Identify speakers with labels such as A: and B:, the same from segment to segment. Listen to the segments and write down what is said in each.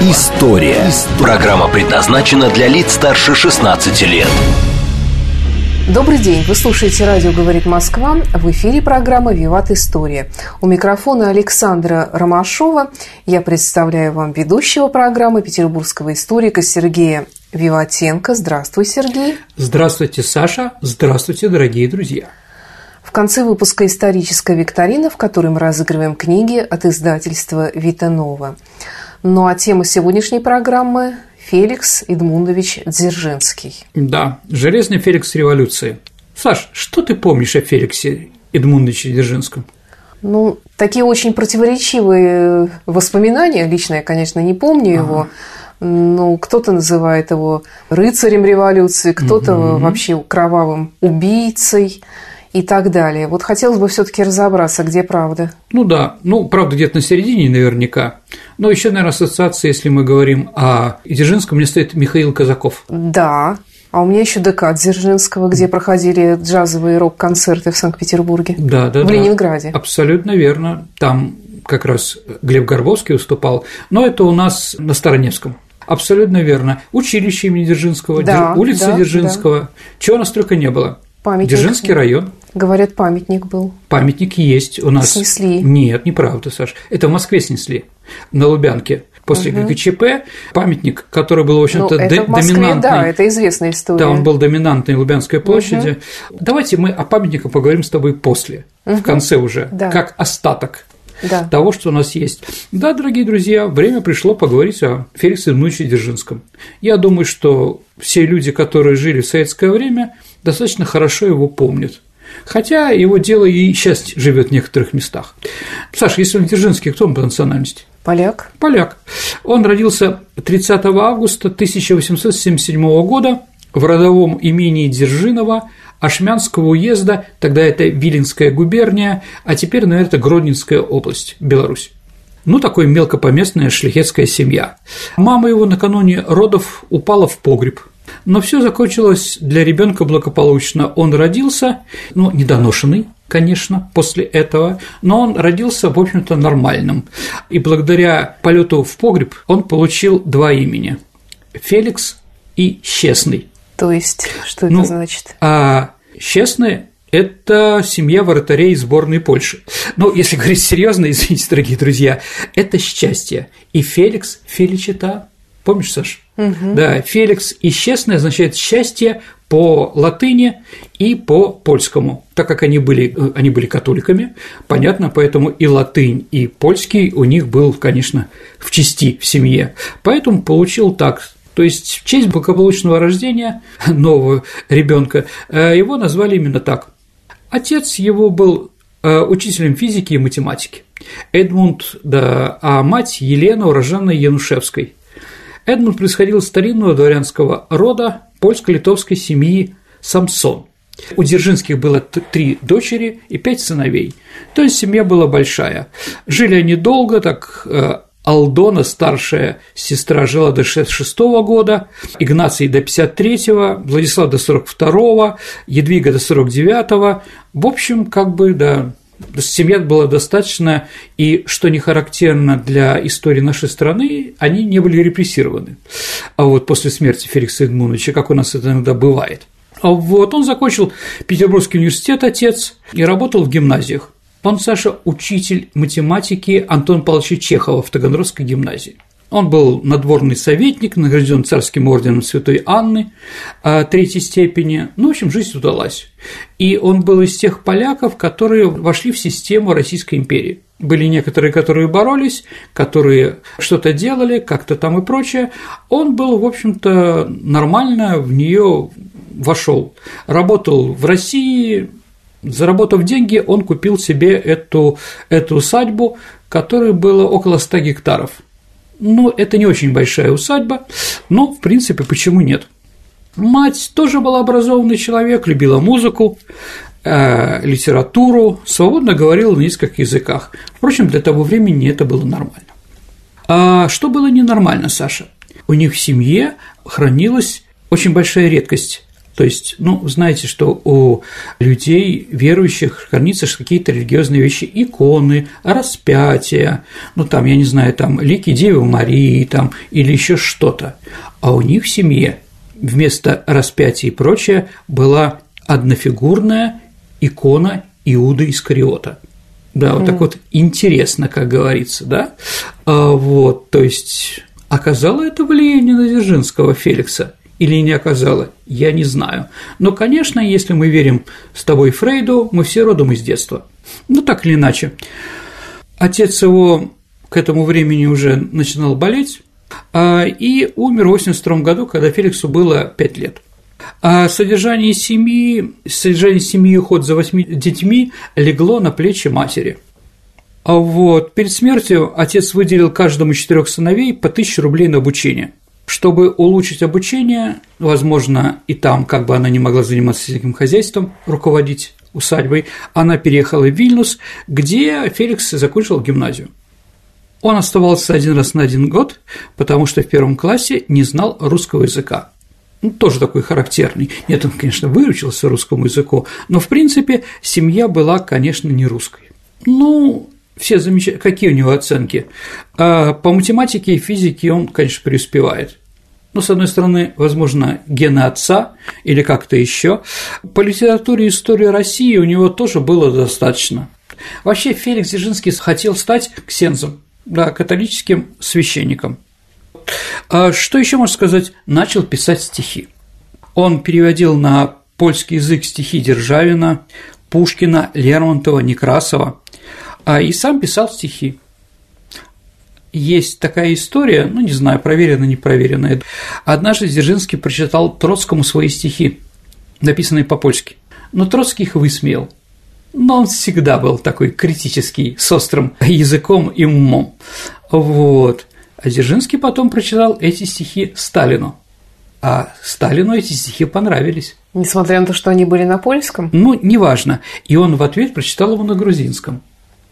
A: История». Программа предназначена для лиц старше 16 лет.
B: Добрый день. Вы слушаете «Радио говорит Москва». В эфире программа «Виват История». У микрофона Александра Ромашова. Я представляю вам ведущего программы петербургского историка Сергея Виватенко. Здравствуй, Сергей.
C: Здравствуйте, Саша. Здравствуйте, дорогие друзья.
B: В конце выпуска «Историческая викторина», в которой мы разыгрываем книги от издательства «Витанова». Ну а тема сегодняшней программы Феликс Эдмундович Дзержинский.
C: Да, железный Феликс революции. Саш, что ты помнишь о Феликсе Эдмундовиче Дзержинском?
B: Ну, такие очень противоречивые воспоминания. Лично я, конечно, не помню ага. его. Ну, кто-то называет его рыцарем революции, кто-то угу. вообще кровавым убийцей и так далее. Вот хотелось бы все-таки разобраться, где правда.
C: Ну да, ну правда где-то на середине наверняка. Но еще, наверное, ассоциация, если мы говорим о Дзержинском, мне стоит Михаил Казаков.
B: Да, а у меня еще ДК Дзержинского, где проходили джазовые рок-концерты в Санкт-Петербурге.
C: Да, да,
B: в
C: да.
B: Ленинграде.
C: Абсолютно верно. Там как раз Глеб Горбовский выступал, но это у нас на Староневском. Абсолютно верно. Училище имени Дзержинского, да, улица да, Дзержинского. Да. Чего у нас только не было. Памятник. Дзержинский район.
B: Говорят, памятник был.
C: Памятник есть у нас.
B: Снесли.
C: Нет, неправда, Саш. Это в Москве снесли, на Лубянке. После угу. ГКЧП памятник, который был, в общем-то, ну,
B: это в Москве,
C: доминантный.
B: Да, это известная история.
C: Да, он был доминантный Лубянской площади. Угу. Давайте мы о памятнике поговорим с тобой после, угу. в конце уже, да. как остаток да. того, что у нас есть. Да, дорогие друзья, время пришло поговорить о Феликсе Ивановиче Дзержинском. Я думаю, что все люди, которые жили в советское время, достаточно хорошо его помнят. Хотя его дело и сейчас живет в некоторых местах. Саша, если он Дзержинский, кто он по национальности?
B: Поляк.
C: Поляк. Он родился 30 августа 1877 года в родовом имении Дзержинова Ашмянского уезда, тогда это Виленская губерния, а теперь, наверное, это Гродненская область, Беларусь. Ну, такой мелкопоместная шляхетская семья. Мама его накануне родов упала в погреб. Но все закончилось для ребенка благополучно. Он родился, ну, недоношенный, конечно, после этого, но он родился, в общем-то, нормальным. И благодаря полету в погреб он получил два имени – Феликс и Честный.
B: То есть, что это ну, значит?
C: А Честный – это семья вратарей сборной Польши. Ну, если говорить серьезно, извините, дорогие друзья, это счастье. И Феликс – Феличита Помнишь, Саш? Угу. Да, Феликс и честное означает счастье по латыни и по польскому. Так как они были, э, они были католиками, понятно, поэтому и латынь, и польский у них был, конечно, в части в семье. Поэтому получил так то есть в честь благополучного рождения нового ребенка э, его назвали именно так. Отец его был э, учителем физики и математики. Эдмунд, да, а мать Елена, уроженная Янушевской. Эдмунд происходил из старинного дворянского рода польско-литовской семьи Самсон. У Дзержинских было три дочери и пять сыновей, то есть семья была большая. Жили они долго, так э, Алдона, старшая сестра, жила до 66 года, Игнаций до 53-го, Владислав до 42-го, Едвига до 49-го. В общем, как бы, да, семья была достаточно, и, что не характерно для истории нашей страны, они не были репрессированы. А вот после смерти Феликса Эдмуновича, как у нас это иногда бывает. А вот он закончил Петербургский университет, отец, и работал в гимназиях. Он, Саша, учитель математики Антон Павловича Чехова в Таганрогской гимназии. Он был надворный советник, награжден царским орденом Святой Анны а, третьей степени. Ну, в общем, жизнь удалась. И он был из тех поляков, которые вошли в систему Российской империи. Были некоторые, которые боролись, которые что-то делали, как-то там и прочее. Он был, в общем-то, нормально в нее вошел. Работал в России, заработав деньги, он купил себе эту, эту усадьбу, которой было около 100 гектаров – ну, это не очень большая усадьба, но, в принципе, почему нет? Мать тоже была образованный человек, любила музыку, э, литературу, свободно говорила на нескольких языках. Впрочем, для того времени это было нормально. А что было ненормально, Саша? У них в семье хранилась очень большая редкость то есть, ну, знаете, что у людей, верующих, хранятся какие-то религиозные вещи, иконы, распятия, ну, там, я не знаю, там, лики Девы Марии, там, или еще что-то. А у них в семье вместо распятия и прочее была однофигурная икона Иуда Искариота. Да, вот mm. так вот интересно, как говорится, да? А, вот, то есть оказало это влияние на Дзержинского Феликса или не оказало, я не знаю. Но, конечно, если мы верим с тобой Фрейду, мы все родом из детства. Ну, так или иначе. Отец его к этому времени уже начинал болеть, а, и умер в 1982 году, когда Феликсу было 5 лет. А содержание семьи, содержание семьи и уход за восьми детьми легло на плечи матери. А вот перед смертью отец выделил каждому четырех сыновей по 1000 рублей на обучение. Чтобы улучшить обучение, возможно, и там, как бы она не могла заниматься сельским хозяйством, руководить усадьбой, она переехала в Вильнюс, где Феликс закончил гимназию. Он оставался один раз на один год, потому что в первом классе не знал русского языка. Ну, тоже такой характерный. Нет, он, конечно, выучился русскому языку, но, в принципе, семья была, конечно, не русской. Ну, все замечают, какие у него оценки. А по математике и физике он, конечно, преуспевает. Ну, с одной стороны, возможно, гены отца или как-то еще. По литературе и истории России у него тоже было достаточно. Вообще Феликс Дзержинский хотел стать ксензом, да, католическим священником. А что еще можно сказать? Начал писать стихи. Он переводил на польский язык стихи Державина, Пушкина, Лермонтова, Некрасова, а и сам писал стихи. Есть такая история, ну не знаю, проверено, не проверено. Однажды Дзержинский прочитал Троцкому свои стихи, написанные по-польски. Но Троцкий их высмеял. Но он всегда был такой критический, с острым языком и умом. Вот. А Дзержинский потом прочитал эти стихи Сталину. А Сталину эти стихи понравились.
B: Несмотря на то, что они были на польском?
C: Ну, неважно. И он в ответ прочитал его на грузинском.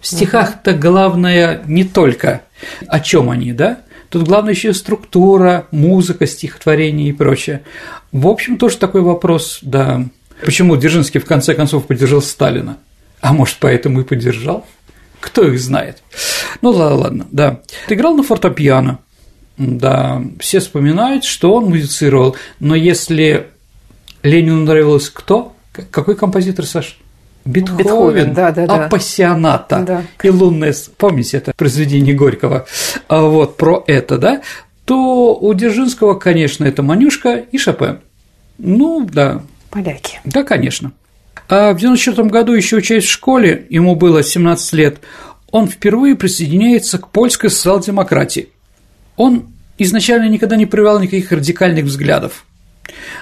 C: В стихах-то главное не только о чем они, да? Тут главное еще структура, музыка, стихотворение и прочее. В общем, тоже такой вопрос, да. Почему Дзержинский в конце концов поддержал Сталина? А может, поэтому и поддержал? Кто их знает? Ну ладно, ладно, да. Играл на фортепиано, да, все вспоминают, что он музицировал, но если Ленину нравилось кто? Какой композитор, Саш? Бетховен, Бетховен да, да, да. апассионата да. и лунное, помните это произведение Горького, а вот про это, да, то у Дзержинского, конечно, это Манюшка и Шопен. Ну, да.
B: Поляки.
C: Да, конечно. А в 94 году, еще учась в школе, ему было 17 лет, он впервые присоединяется к польской социал-демократии. Он изначально никогда не проявлял никаких радикальных взглядов.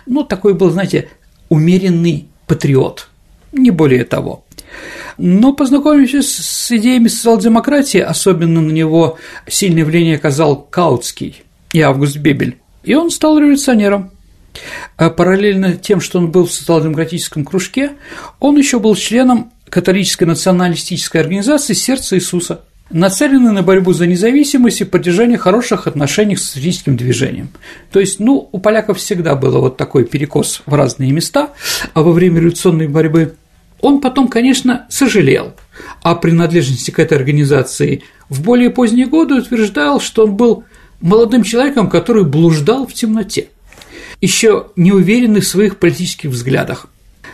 C: Ну, такой был, знаете, умеренный патриот, не более того. Но познакомившись с идеями социал-демократии, особенно на него сильное влияние оказал Каутский и Август Бебель, и он стал революционером. А параллельно тем, что он был в социал-демократическом кружке, он еще был членом католической националистической организации «Сердце Иисуса», нацеленной на борьбу за независимость и поддержание хороших отношений с социалистическим движением. То есть, ну, у поляков всегда было вот такой перекос в разные места, а во время революционной борьбы он потом, конечно, сожалел о принадлежности к этой организации. В более поздние годы утверждал, что он был молодым человеком, который блуждал в темноте еще не уверенный в своих политических взглядах.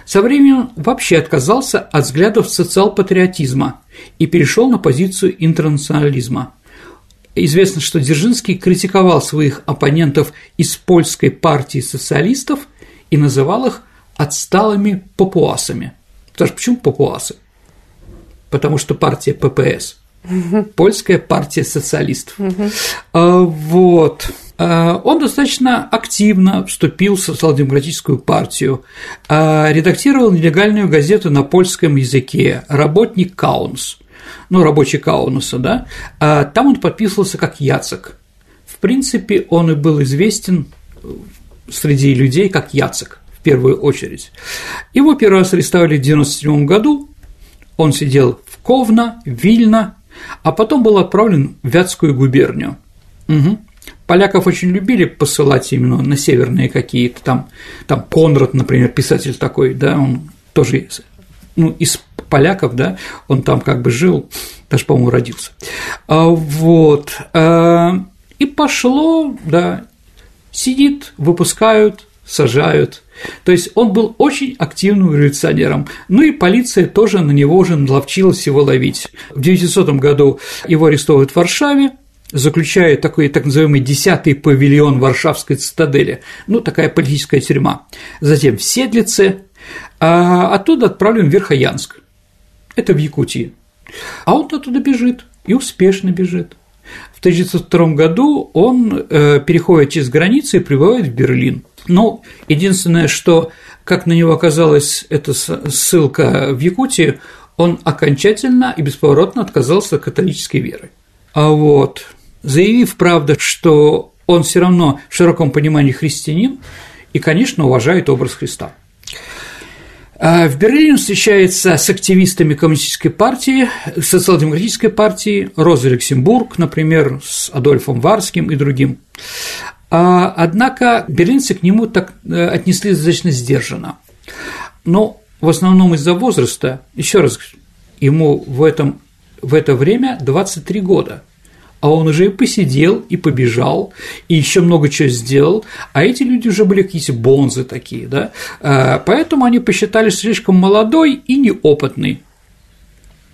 C: Со временем вообще отказался от взглядов социал-патриотизма и перешел на позицию интернационализма. Известно, что Дзержинский критиковал своих оппонентов из польской партии социалистов и называл их отсталыми папуасами. Потому почему папуасы? Потому что партия ППС – польская партия социалистов. А, вот. Э, он достаточно активно вступил в социал-демократическую партию, э, редактировал нелегальную газету на польском языке «Работник Каунс», ну, рабочий Каунуса, да, там он подписывался как Яцек. В принципе, он и был известен среди людей как Яцек в первую очередь. Его первый раз арестовали в 1997 году, он сидел в Ковна, Вильна, а потом был отправлен в Вятскую губернию. Угу. Поляков очень любили посылать именно на северные какие-то там, там Конрад, например, писатель такой, да, он тоже ну, из поляков, да, он там как бы жил, даже, по-моему, родился. А, вот. А, и пошло, да, сидит, выпускают, сажают. То есть он был очень активным революционером. Ну и полиция тоже на него уже наловчилась его ловить. В 1900 году его арестовывают в Варшаве, заключает такой так называемый десятый павильон Варшавской цитадели, ну, такая политическая тюрьма. Затем в Седлице, а оттуда отправлен в Верхоянск, это в Якутии. А он оттуда бежит, и успешно бежит. В 1902 году он э, переходит через границу и прибывает в Берлин. Ну, единственное, что, как на него оказалась эта ссылка в Якутии, он окончательно и бесповоротно отказался от католической веры. А вот заявив, правда, что он все равно в широком понимании христианин и, конечно, уважает образ Христа. А в Берлине встречается с активистами коммунистической партии, социал-демократической партии, Роза Люксембург, например, с Адольфом Варским и другим. А, однако берлинцы к нему так э, отнеслись достаточно сдержанно. Но в основном из-за возраста, еще раз, ему в, этом, в это время 23 года – а он уже и посидел, и побежал, и еще много чего сделал, а эти люди уже были какие-то бонзы такие, да, а, поэтому они посчитали слишком молодой и неопытный.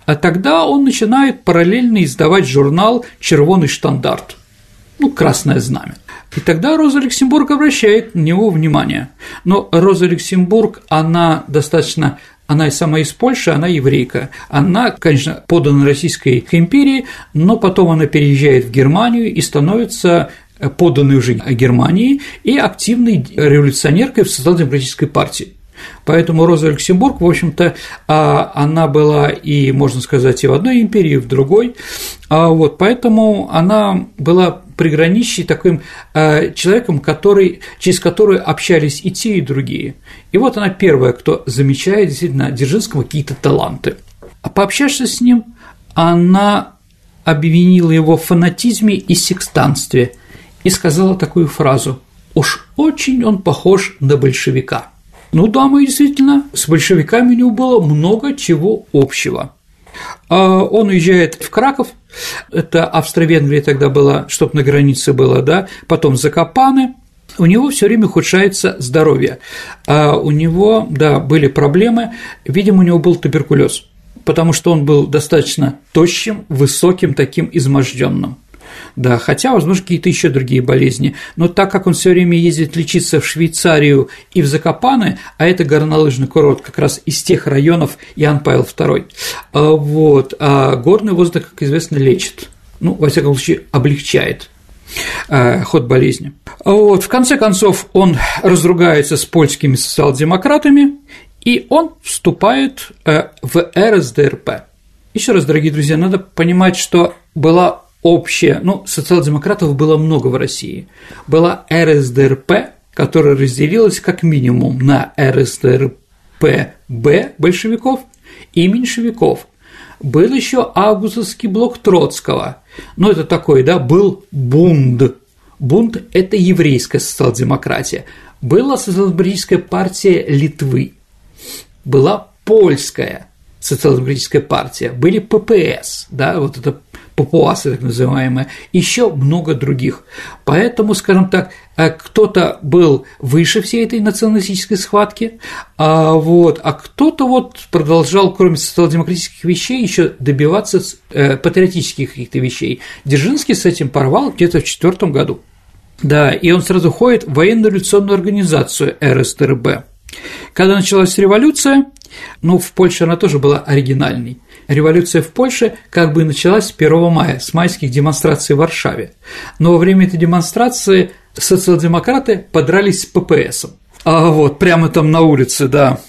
C: А тогда он начинает параллельно издавать журнал «Червоный штандарт», ну, «Красное знамя». И тогда Роза Люксембург обращает на него внимание. Но Роза Люксембург, она достаточно она сама из Польши, она еврейка. Она, конечно, подана Российской империи, но потом она переезжает в Германию и становится поданной уже Германии и активной революционеркой в социал-демократической партии. Поэтому Роза Люксембург, в общем-то, а, она была и, можно сказать, и в одной империи, и в другой, а вот, поэтому она была приграничье таким а, человеком, который, через который общались и те, и другие. И вот она первая, кто замечает действительно Дзержинского какие-то таланты. А пообщавшись с ним, она обвинила его в фанатизме и секстанстве и сказала такую фразу «Уж очень он похож на большевика». Ну да, мы действительно, с большевиками у него было много чего общего. А он уезжает в Краков, это Австро-Венгрия тогда была, чтобы на границе было, да, потом Закопаны, у него все время ухудшается здоровье. А у него, да, были проблемы, видимо, у него был туберкулез, потому что он был достаточно тощим, высоким, таким изможденным. Да, хотя, возможно, какие-то еще другие болезни. Но так как он все время ездит лечиться в Швейцарию и в Закопаны, а это горнолыжный курорт как раз из тех районов Иоанн Павел II, а вот, а горный воздух, как известно, лечит. Ну, во всяком случае, облегчает а, ход болезни. Вот, в конце концов, он разругается с польскими социал-демократами, и он вступает э, в РСДРП. Еще раз, дорогие друзья, надо понимать, что была общее, ну, социал-демократов было много в России. Была РСДРП, которая разделилась как минимум на РСДРП-Б большевиков и меньшевиков. Был еще августовский блок Троцкого, ну, это такой, да, был бунд. Бунд – это еврейская социал-демократия. Была социал-демократическая партия Литвы, была польская социал-демократическая партия, были ППС, да, вот это папуасы так называемые, еще много других. Поэтому, скажем так, э, кто-то был выше всей этой националистической схватки, а, вот, а кто-то вот продолжал, кроме социал-демократических вещей, еще добиваться э, патриотических каких-то вещей. Дзержинский с этим порвал где-то в четвертом году. Да, и он сразу ходит в военно-революционную организацию РСТРБ. Когда началась революция, ну, в Польше она тоже была оригинальной. Революция в Польше как бы началась 1 мая, с майских демонстраций в Варшаве. Но во время этой демонстрации социал-демократы подрались с ППСом. А вот, прямо там на улице, да.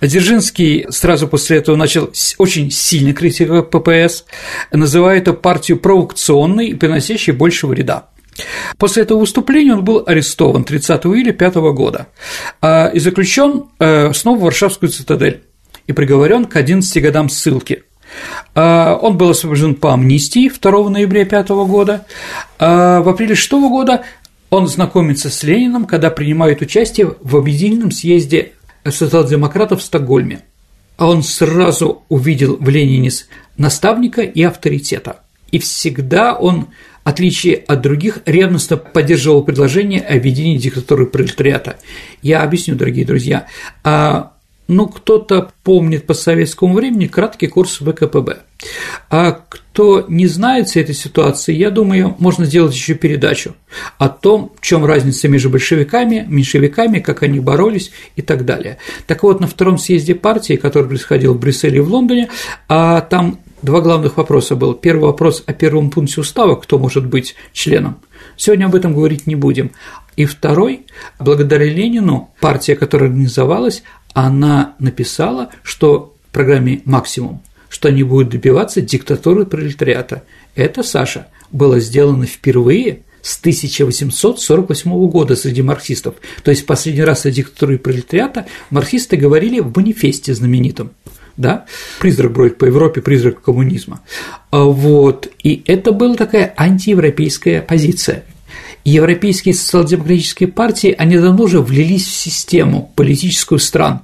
C: Дзержинский сразу после этого начал очень сильно критиковать ППС, называя эту партию провокационной и приносящей больше вреда. После этого выступления он был арестован 30 июля 5 года а, и заключен э, снова в Варшавскую цитадель и приговорен к 11 годам ссылки. А, он был освобожден по амнистии 2 ноября 5 года. А, в апреле 6 года он знакомится с Лениным, когда принимает участие в объединенном съезде социал-демократов в Стокгольме. Он сразу увидел в Ленине наставника и авторитета. И всегда он, в отличие от других, ревностно поддерживал предложение о введении диктатуры пролетариата. Я объясню, дорогие друзья. Ну, кто-то помнит по советскому времени краткий курс ВКПБ. А кто не знает всей этой ситуации, я думаю, можно сделать еще передачу о том, в чем разница между большевиками, меньшевиками, как они боролись и так далее. Так вот, на втором съезде партии, который происходил в Брюсселе и в Лондоне, а там два главных вопроса было. Первый вопрос о первом пункте устава, кто может быть членом. Сегодня об этом говорить не будем. И второй, благодаря Ленину, партия, которая организовалась, она написала, что в программе «Максимум», что они будут добиваться диктатуры пролетариата. Это, Саша, было сделано впервые с 1848 года среди марксистов. То есть последний раз о диктатуре пролетариата марксисты говорили в манифесте знаменитом. Да? Призрак бродит по Европе, призрак коммунизма. А вот. И это была такая антиевропейская позиция европейские социал-демократические партии, они давно уже влились в систему политическую стран.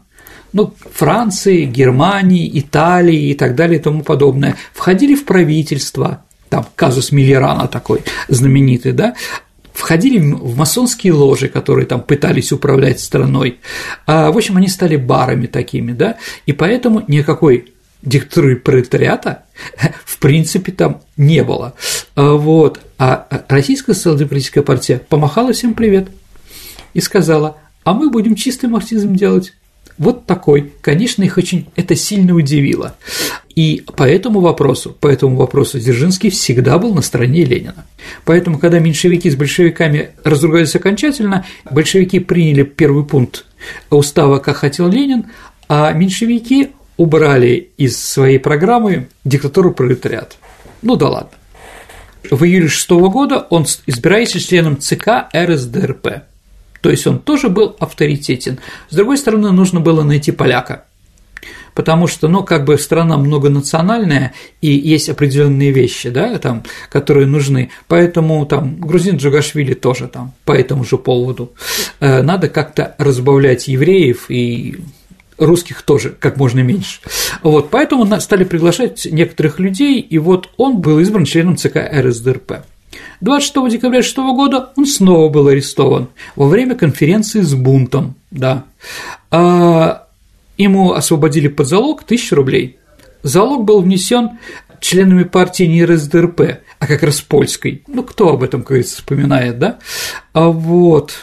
C: Ну, Франции, Германии, Италии и так далее и тому подобное, входили в правительство, там казус Миллерана такой знаменитый, да, входили в масонские ложи, которые там пытались управлять страной. А, в общем, они стали барами такими, да, и поэтому никакой диктатуры пролетариата в принципе там не было. А, вот. А Российская социал-демократическая партия помахала всем привет и сказала, а мы будем чистый марксизм делать. Вот такой. Конечно, их очень это сильно удивило. И по этому вопросу, по этому вопросу Дзержинский всегда был на стороне Ленина. Поэтому, когда меньшевики с большевиками разругались окончательно, большевики приняли первый пункт устава, как хотел Ленин, а меньшевики убрали из своей программы диктатуру пролетариата. Ну да ладно. В июле 6 года он избирается членом ЦК РСДРП. То есть он тоже был авторитетен. С другой стороны, нужно было найти поляка, потому что, ну, как бы страна многонациональная, и есть определенные вещи, да, там, которые нужны, поэтому там грузин Джугашвили тоже там по этому же поводу. Э, надо как-то разбавлять евреев и русских тоже как можно меньше. Вот, поэтому стали приглашать некоторых людей, и вот он был избран членом ЦК РСДРП. 26 декабря 2006 года он снова был арестован во время конференции с бунтом, да. А ему освободили под залог 1000 рублей. Залог был внесен членами партии не РСДРП, а как раз польской. Ну, кто об этом, как говорится, вспоминает, да? А вот.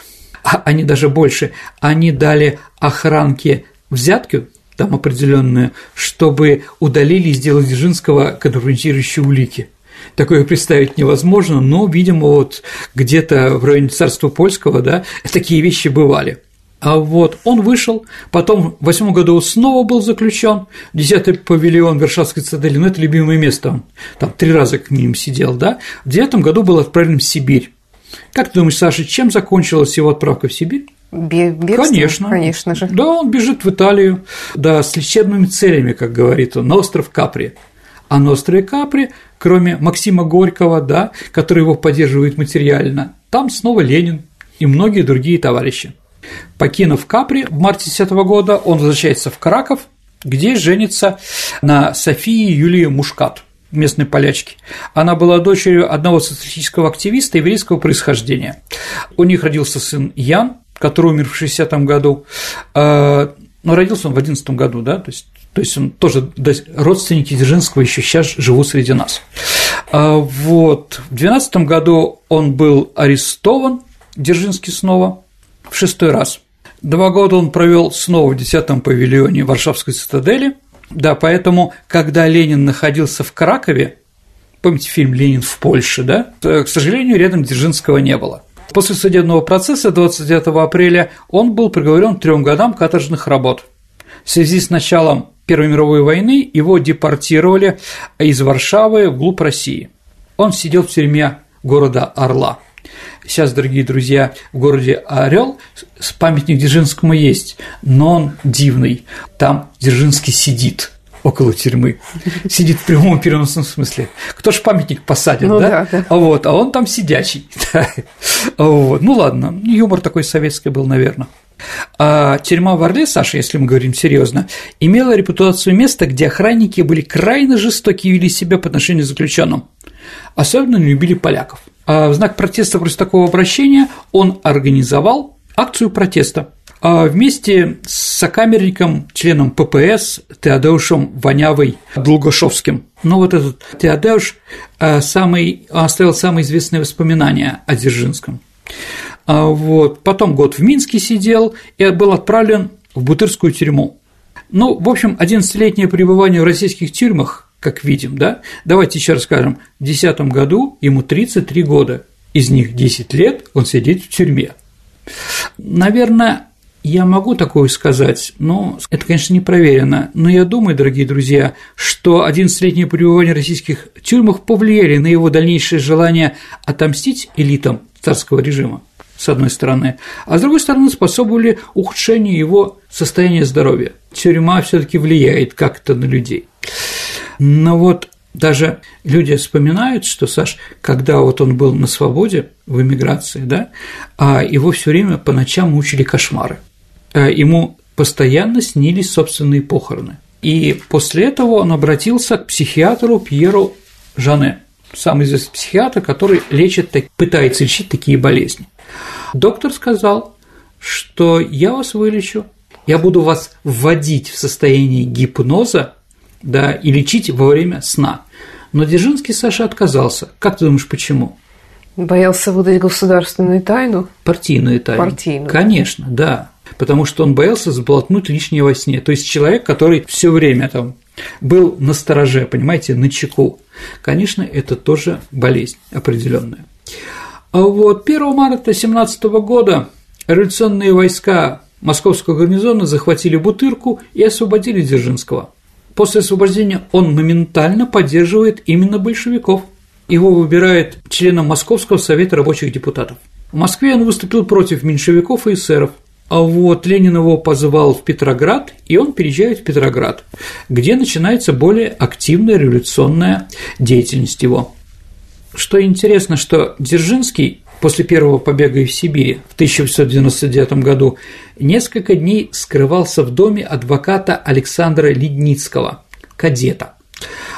C: А они даже больше, они дали охранке взятки там определенные, чтобы удалили из дела Дзержинского компрометирующие улики. Такое представить невозможно, но, видимо, вот где-то в районе царства польского, да, такие вещи бывали. А вот он вышел, потом в восьмом году снова был заключен, десятый павильон Варшавской цитадели, ну это любимое место, он там три раза к ним сидел, да, в девятом году был отправлен в Сибирь. Как ты думаешь, Саша, чем закончилась его отправка в Сибирь?
B: Бегство?
C: Конечно.
B: Конечно же.
C: Да, он бежит в Италию, да, с лечебными целями, как говорит он, на остров Капри. А на острове Капри, кроме Максима Горького, да, который его поддерживает материально, там снова Ленин и многие другие товарищи. Покинув Капри в марте 10 года, он возвращается в Краков, где женится на Софии Юлии Мушкат, местной полячки. Она была дочерью одного социалистического активиста еврейского происхождения. У них родился сын Ян, который умер в 60-м году, а, но родился он в 11 году, да, то есть то есть он тоже родственники Дзержинского еще сейчас живут среди нас. А, вот в 12 году он был арестован, Дзержинский снова в шестой раз. Два года он провел снова в 10-м павильоне Варшавской цитадели. Да, поэтому, когда Ленин находился в Кракове, помните фильм «Ленин в Польше», да, к сожалению, рядом Дзержинского не было. После судебного процесса 29 апреля он был приговорен к трем годам каторжных работ. В связи с началом Первой мировой войны его депортировали из Варшавы вглубь России. Он сидел в тюрьме города Орла. Сейчас, дорогие друзья, в городе Орел памятник Дзержинскому есть, но он дивный. Там Дзержинский сидит около тюрьмы. Сидит в прямом переносном смысле. Кто ж памятник посадит, ну, да? да? А, вот, а он там сидячий. вот. Ну ладно, юмор такой советский был, наверное. А тюрьма в Орле, Саша, если мы говорим серьезно, имела репутацию места, где охранники были крайне жестоки и вели себя по отношению к заключенным. Особенно не любили поляков. А в знак протеста против такого обращения он организовал акцию протеста а вместе с сокамерником, членом ППС Теодеушем Вонявой Долгошовским. Ну вот этот Теодеуш а, самый, оставил самые известные воспоминания о Дзержинском. А вот. Потом год в Минске сидел и был отправлен в Бутырскую тюрьму. Ну, в общем, 11-летнее пребывание в российских тюрьмах, как видим, да, давайте еще расскажем, в 2010 году ему 33 года, из них 10 лет он сидит в тюрьме. Наверное, я могу такое сказать, но это, конечно, не проверено. Но я думаю, дорогие друзья, что 11-летнее пребывание в российских тюрьмах повлияли на его дальнейшее желание отомстить элитам царского режима, с одной стороны, а с другой стороны способствовали ухудшению его состояния здоровья. Тюрьма все таки влияет как-то на людей. Но вот даже люди вспоминают, что Саш, когда вот он был на свободе в эмиграции, да, а его все время по ночам мучили кошмары. Э, ему постоянно снились собственные похороны. И после этого он обратился к психиатру Пьеру Жане, самый известный психиатр, который лечит, пытается лечить такие болезни. Доктор сказал, что я вас вылечу, я буду вас вводить в состояние гипноза да, и лечить во время сна. Но Дзержинский Саша отказался. Как ты думаешь, почему?
B: Боялся выдать государственную тайну?
C: Партийную тайну.
B: Партийную.
C: Конечно, да. Потому что он боялся сболтнуть лишнее во сне. То есть человек, который все время там был на стороже, понимаете, на чеку. Конечно, это тоже болезнь определенная. А вот 1 марта 17 года революционные войска московского гарнизона захватили Бутырку и освободили Дзержинского. После освобождения он моментально поддерживает именно большевиков. Его выбирает членом Московского совета рабочих депутатов. В Москве он выступил против меньшевиков и эсеров. А вот Ленин его позвал в Петроград, и он переезжает в Петроград, где начинается более активная революционная деятельность его. Что интересно, что Дзержинский после первого побега из Сибири в 1899 году несколько дней скрывался в доме адвоката Александра Ледницкого, кадета.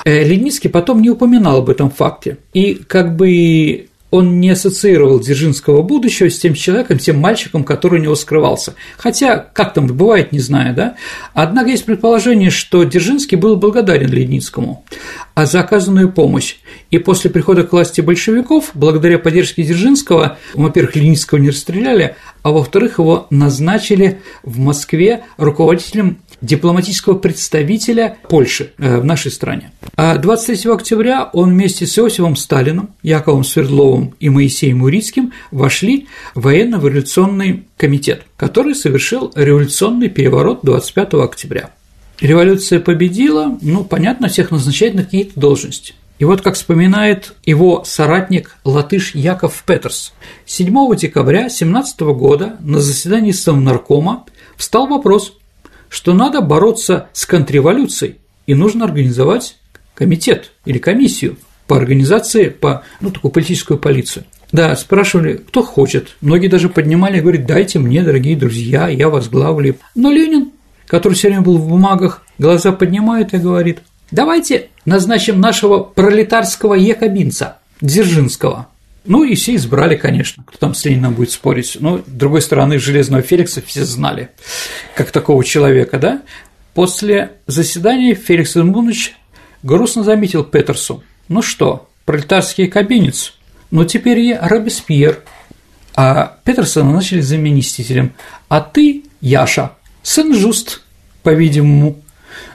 C: Э, Ледницкий потом не упоминал об этом факте, и как бы он не ассоциировал Дзержинского будущего с тем человеком, тем мальчиком, который у него скрывался. Хотя, как там бывает, не знаю, да? Однако есть предположение, что Дзержинский был благодарен Ледницкому за оказанную помощь. И после прихода к власти большевиков, благодаря поддержке Дзержинского, во-первых, Ледницкого не расстреляли, а во-вторых, его назначили в Москве руководителем дипломатического представителя Польши э, в нашей стране. А 23 октября он вместе с Иосифом Сталиным, Яковом Свердловым и Моисеем Урицким вошли в военно-революционный комитет, который совершил революционный переворот 25 октября. Революция победила, ну, понятно, всех назначает на какие-то должности. И вот как вспоминает его соратник латыш Яков Петерс, 7 декабря 17 года на заседании Совнаркома встал вопрос, что надо бороться с контрреволюцией и нужно организовать комитет или комиссию по организации, по, ну, такую политическую полицию. Да, спрашивали, кто хочет. Многие даже поднимали и говорят, дайте мне, дорогие друзья, я возглавлю. Но Ленин, который все время был в бумагах, глаза поднимает и говорит, давайте назначим нашего пролетарского якобинца Дзержинского. Ну и все избрали, конечно, кто там с Лениным будет спорить. Но, с другой стороны, Железного Феликса все знали, как такого человека, да? После заседания Феликс Имунович грустно заметил Петерсу. Ну что, пролетарский кабинец, ну теперь я Робеспьер. А Петерсона начали заместителем. А ты, Яша, Сен-Жуст, по-видимому.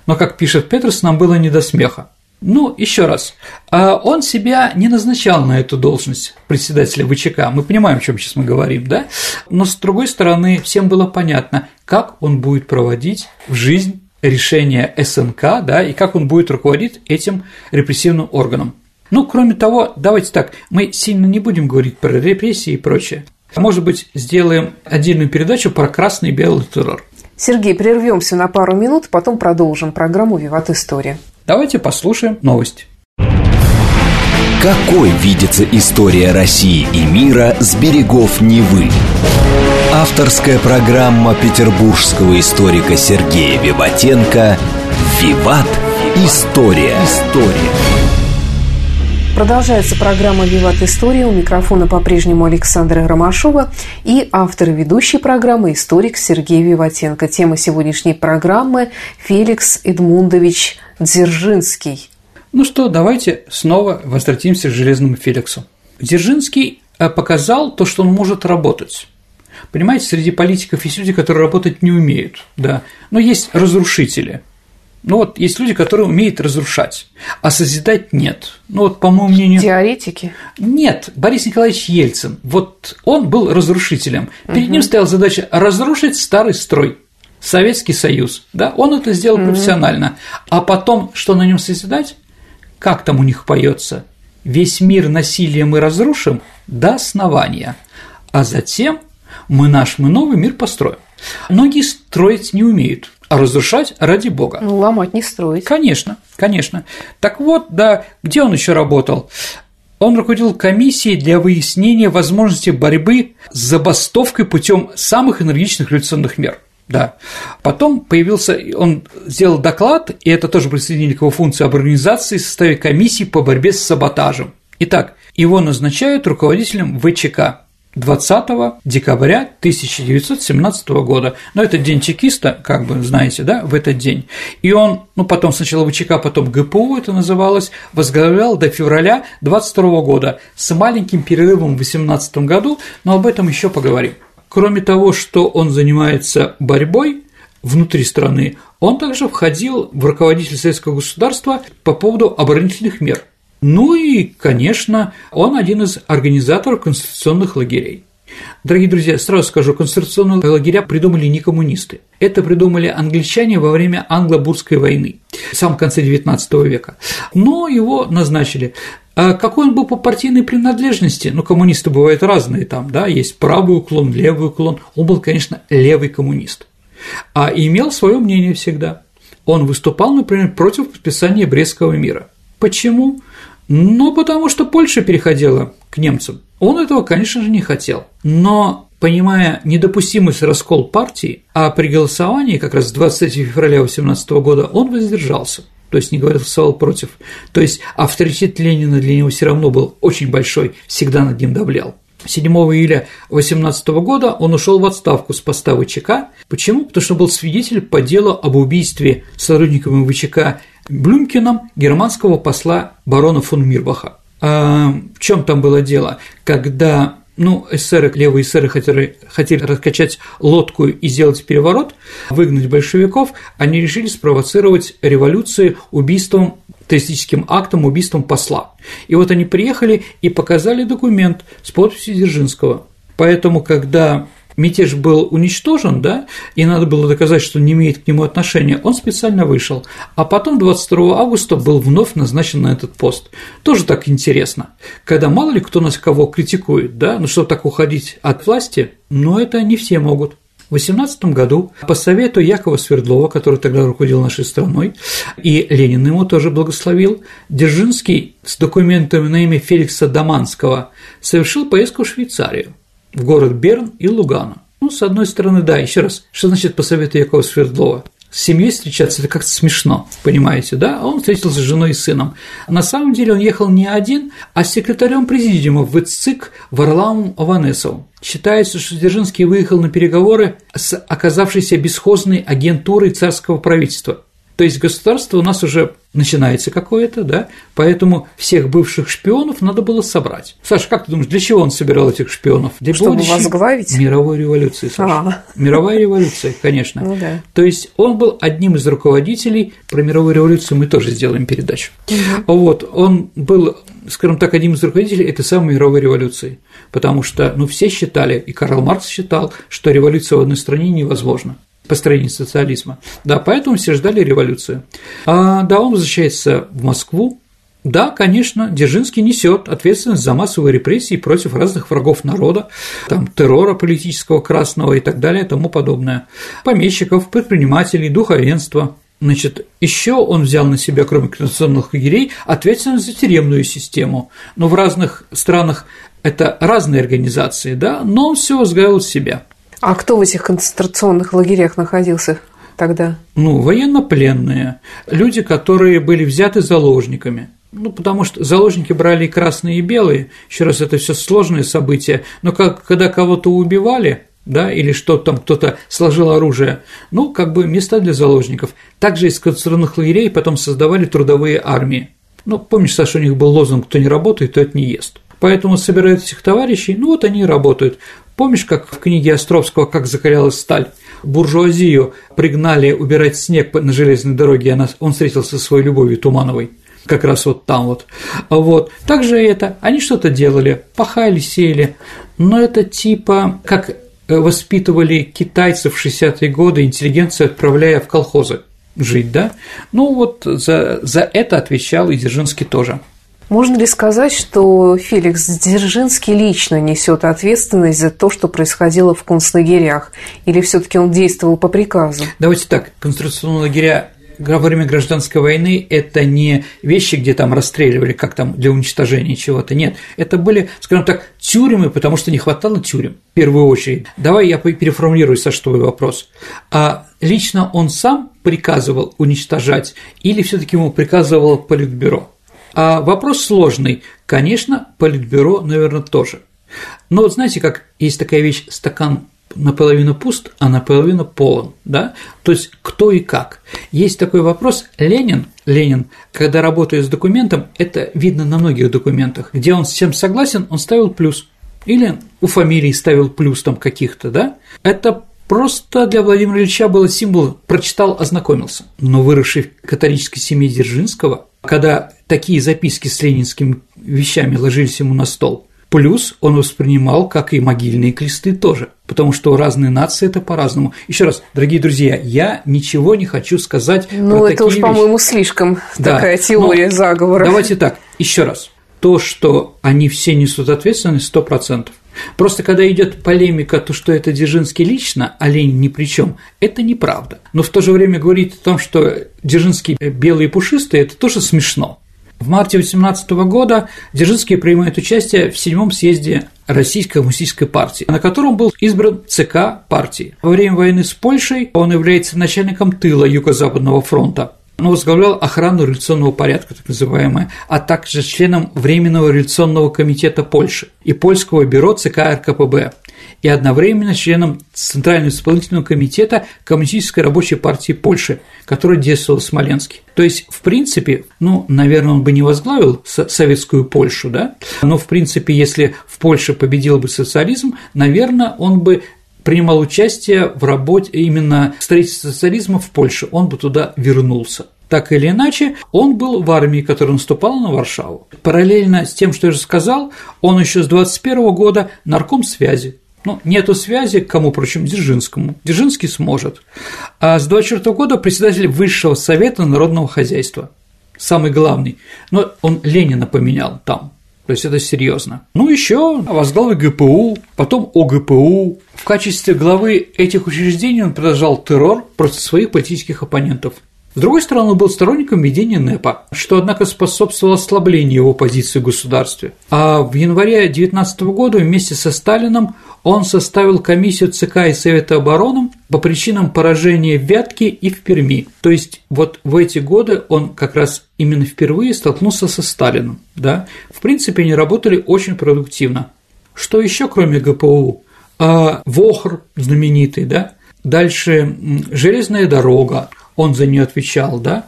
C: Но, как пишет Петерс, нам было не до смеха. Ну, еще раз, а он себя не назначал на эту должность председателя ВЧК, мы понимаем, о чем сейчас мы говорим, да? Но с другой стороны, всем было понятно, как он будет проводить в жизнь решения СНК, да, и как он будет руководить этим репрессивным органом. Ну, кроме того, давайте так, мы сильно не будем говорить про репрессии и прочее. Может быть, сделаем отдельную передачу про красный и белый террор.
B: Сергей, прервемся на пару минут, потом продолжим программу «Виват История».
C: Давайте послушаем новости.
A: Какой видится история России и мира с берегов Невы? Авторская программа петербургского историка Сергея Виватенко «Виват. История». История.
B: Продолжается программа «Виват История». У микрофона по-прежнему Александра Ромашова и автор ведущей программы историк Сергей Виватенко. Тема сегодняшней программы – Феликс Эдмундович Дзержинский.
C: Ну что, давайте снова возвратимся к Железному Феликсу. Дзержинский э, показал то, что он может работать. Понимаете, среди политиков есть люди, которые работать не умеют, да, но есть разрушители – ну вот есть люди, которые умеют разрушать, а созидать нет. Ну вот, по моему мнению…
B: Теоретики?
C: Нет, Борис Николаевич Ельцин, вот он был разрушителем. Перед угу. ним стояла задача разрушить старый строй, Советский Союз, да, он это сделал угу. профессионально. А потом, что на нем созидать? Как там у них поется? Весь мир насилием мы разрушим до основания, а затем мы наш мы новый мир построим. Многие строить не умеют, а разрушать ради бога.
B: Ну, ломать не строить.
C: Конечно, конечно. Так вот, да, где он еще работал? Он руководил комиссией для выяснения возможности борьбы с забастовкой путем самых энергичных революционных мер. Да. Потом появился, он сделал доклад, и это тоже присоединили к его функции об организации в составе комиссии по борьбе с саботажем. Итак, его назначают руководителем ВЧК. 20 декабря 1917 года. Но это день чекиста, как бы знаете, да, в этот день. И он, ну, потом сначала ВЧК, потом ГПУ это называлось, возглавлял до февраля 22 года с маленьким перерывом в 18 году, но об этом еще поговорим. Кроме того, что он занимается борьбой внутри страны, он также входил в руководитель советского государства по поводу оборонительных мер. Ну и, конечно, он один из организаторов конституционных лагерей. Дорогие друзья, сразу скажу, конституционные лагеря придумали не коммунисты. Это придумали англичане во время англо-бурской войны в самом конце XIX века. Но его назначили. А какой он был по партийной принадлежности? Ну, коммунисты бывают разные там, да, есть правый уклон, левый уклон. Он был, конечно, левый коммунист. А имел свое мнение всегда. Он выступал, например, против подписания Брестского мира. Почему? Ну, потому что Польша переходила к немцам. Он этого, конечно же, не хотел. Но понимая недопустимость раскол партии, а при голосовании как раз 23 февраля 2018 года он воздержался то есть не голосовал против. То есть авторитет Ленина для него все равно был очень большой, всегда над ним давлял. 7 июля 18 года он ушел в отставку с поста ВЧК. Почему? Потому что был свидетель по делу об убийстве сотрудниками ВЧК Блюмкином германского посла барона фон Мирбаха. А в чем там было дело? Когда ну, эсеры, левые эсеры хотели, хотели раскачать лодку и сделать переворот, выгнать большевиков, они решили спровоцировать революцию убийством террористическим актом, убийством посла. И вот они приехали и показали документ с подписью Дзержинского. Поэтому, когда мятеж был уничтожен, да, и надо было доказать, что не имеет к нему отношения, он специально вышел. А потом 22 августа был вновь назначен на этот пост. Тоже так интересно. Когда мало ли кто нас кого критикует, да, ну что так уходить от власти, но это не все могут. В 18 году по совету Якова Свердлова, который тогда руководил нашей страной, и Ленин ему тоже благословил, Дзержинский с документами на имя Феликса Даманского совершил поездку в Швейцарию в город Берн и Лугано. Ну, с одной стороны, да, еще раз, что значит по совету Якова Свердлова? С семьей встречаться – это как-то смешно, понимаете, да? Он встретился с женой и сыном. На самом деле он ехал не один, а с секретарем президиума в ВЦИК Варламом Аванесовым. Считается, что Дзержинский выехал на переговоры с оказавшейся бесхозной агентурой царского правительства. То есть государство у нас уже начинается какое-то, да, поэтому всех бывших шпионов надо было собрать. Саша, как ты думаешь, для чего он собирал этих шпионов? Для
B: Чтобы возглавить?
C: Мировой революции, Саша. А. Мировая революция, конечно.
B: Ну, да.
C: То есть он был одним из руководителей, про мировую революцию мы тоже сделаем передачу. Угу. Вот, он был, скажем так, одним из руководителей этой самой мировой революции, потому что, ну, все считали, и Карл Маркс считал, что революция в одной стране невозможна построении социализма. Да, поэтому все ждали революцию. А, да, он возвращается в Москву, Да, конечно, Дзержинский несет ответственность за массовые репрессии против разных врагов народа, там, террора политического красного и так далее и тому подобное, помещиков, предпринимателей, духовенства. Значит, еще он взял на себя, кроме конституционных лагерей, ответственность за тюремную систему. Но в разных странах это разные организации, да, но он все возглавил себя.
B: А кто в этих концентрационных лагерях находился тогда?
C: Ну, военнопленные, люди, которые были взяты заложниками. Ну, потому что заложники брали и красные, и белые. Еще раз, это все сложные события. Но как, когда кого-то убивали, да, или что там кто-то сложил оружие, ну, как бы места для заложников. Также из концентрационных лагерей потом создавали трудовые армии. Ну, помнишь, Саша, у них был лозунг «Кто не работает, тот не ест». Поэтому собирают этих товарищей, ну вот они и работают. Помнишь, как в книге Островского «Как закалялась сталь»? Буржуазию пригнали убирать снег на железной дороге, она, он встретился со своей любовью Тумановой как раз вот там вот. Вот. Также это, они что-то делали, пахали, сеяли, но это типа как воспитывали китайцев в 60-е годы, интеллигенцию отправляя в колхозы жить, да? Ну вот за, за это отвечал и Дзержинский тоже.
B: Можно ли сказать, что Феликс Дзержинский лично несет ответственность за то, что происходило в концлагерях? Или все таки он действовал по приказу?
C: Давайте так, концентрационные лагеря во время гражданской войны это не вещи, где там расстреливали, как там для уничтожения чего-то. Нет, это были, скажем так, тюрьмы, потому что не хватало тюрем, в первую очередь. Давай я переформулирую, Саш, твой вопрос. А лично он сам приказывал уничтожать или все таки ему приказывало Политбюро? А вопрос сложный. Конечно, Политбюро, наверное, тоже. Но вот знаете, как есть такая вещь стакан наполовину пуст, а наполовину полон, да? То есть кто и как. Есть такой вопрос. Ленин, Ленин, когда работает с документом, это видно на многих документах, где он с чем согласен, он ставил плюс. Или у фамилии ставил плюс там каких-то, да? Это Просто для Владимира Ильича было символ «прочитал, ознакомился». Но выросший в католической семье Дзержинского, когда такие записки с ленинскими вещами ложились ему на стол, Плюс он воспринимал, как и могильные кресты тоже, потому что разные нации это по-разному. Еще раз, дорогие друзья, я ничего не хочу сказать
B: ну,
C: про
B: это уж, по-моему, слишком да. такая теория заговора.
C: Давайте так, еще раз. То, что они все несут ответственность, сто процентов. Просто когда идет полемика, то, что это Дзержинский лично, а Ленин ни при чем, это неправда. Но в то же время говорить о том, что Дзержинский белые и пушистые, это тоже смешно. В марте 18 года Дзержинский принимает участие в седьмом съезде Российской коммунистической партии, на котором был избран ЦК партии. Во время войны с Польшей он является начальником тыла Юго-Западного фронта. Он возглавлял охрану революционного порядка, так называемое, а также членом Временного революционного комитета Польши и Польского бюро ЦК РКПБ и одновременно членом Центрального исполнительного комитета Коммунистической рабочей партии Польши, который действовал в Смоленске. То есть, в принципе, ну, наверное, он бы не возглавил советскую Польшу, да, но, в принципе, если в Польше победил бы социализм, наверное, он бы принимал участие в работе именно строительства социализма в Польше, он бы туда вернулся. Так или иначе, он был в армии, которая наступала на Варшаву. Параллельно с тем, что я уже сказал, он еще с 21 года нарком связи ну, нету связи, к кому, прочим, Дзержинскому. Дзержинский сможет. А с 24 года председатель Высшего совета народного хозяйства. Самый главный. Но он Ленина поменял там. То есть это серьезно. Ну, еще возглавил ГПУ, потом ОГПУ. В качестве главы этих учреждений он продолжал террор против своих политических оппонентов. С другой стороны, он был сторонником введения НЭПа, что, однако, способствовало ослаблению его позиции в государстве. А в январе 19 года вместе со Сталином он составил комиссию ЦК и Совета обороны по причинам поражения в Вятке и в Перми. То есть вот в эти годы он как раз именно впервые столкнулся со Сталином. Да? В принципе, они работали очень продуктивно. Что еще, кроме ГПУ? А, Вохр знаменитый, да? Дальше железная дорога, он за нее отвечал, да?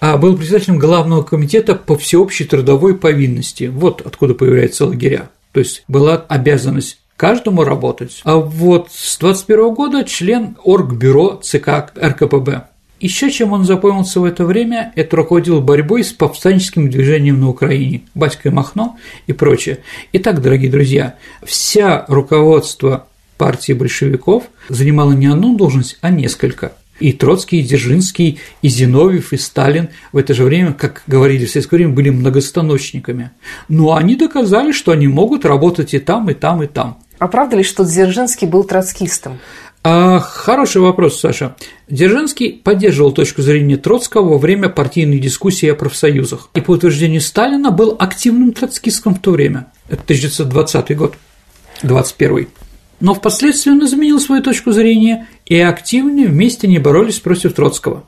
C: А был председателем главного комитета по всеобщей трудовой повинности. Вот откуда появляются лагеря. То есть была обязанность каждому работать. А вот с 21 года член Оргбюро ЦК РКПБ. Еще чем он запомнился в это время, это руководил борьбой с повстанческим движением на Украине, Батько Махно и прочее. Итак, дорогие друзья, вся руководство партии большевиков занимало не одну должность, а несколько. И Троцкий, и Дзержинский, и Зиновьев, и Сталин в это же время, как говорили в советское время, были многостаночниками. Но они доказали, что они могут работать и там, и там, и там.
B: А правда ли, что Дзержинский был троцкистом?
C: А, хороший вопрос, Саша. Дзержинский поддерживал точку зрения Троцкого во время партийной дискуссии о профсоюзах и, по утверждению Сталина, был активным троцкистом в то время. Это 1920 год, 21 но впоследствии он изменил свою точку зрения, и активнее вместе не боролись против Троцкого.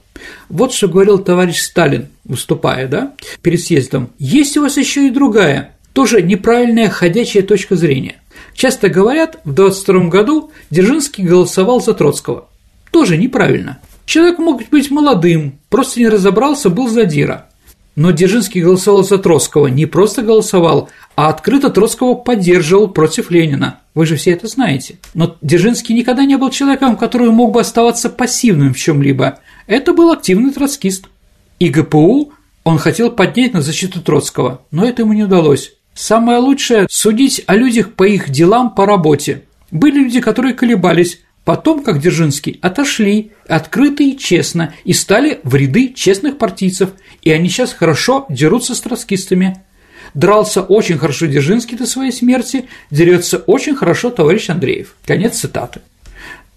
C: Вот что говорил товарищ Сталин, выступая, да, перед съездом. Есть у вас еще и другая, тоже неправильная ходячая точка зрения. Часто говорят, в 22 году Дзержинский голосовал за Троцкого. Тоже неправильно. Человек мог быть молодым, просто не разобрался, был задира. Но Дзержинский голосовал за Троцкого, не просто голосовал, а открыто Троцкого поддерживал против Ленина. Вы же все это знаете. Но Дзержинский никогда не был человеком, который мог бы оставаться пассивным в чем либо Это был активный троцкист. И ГПУ он хотел поднять на защиту Троцкого, но это ему не удалось. Самое лучшее – судить о людях по их делам по работе. Были люди, которые колебались, потом, как Дзержинский, отошли открыто и честно и стали в ряды честных партийцев, и они сейчас хорошо дерутся с троцкистами. Дрался очень хорошо Дзержинский до своей смерти, дерется очень хорошо товарищ Андреев. Конец цитаты.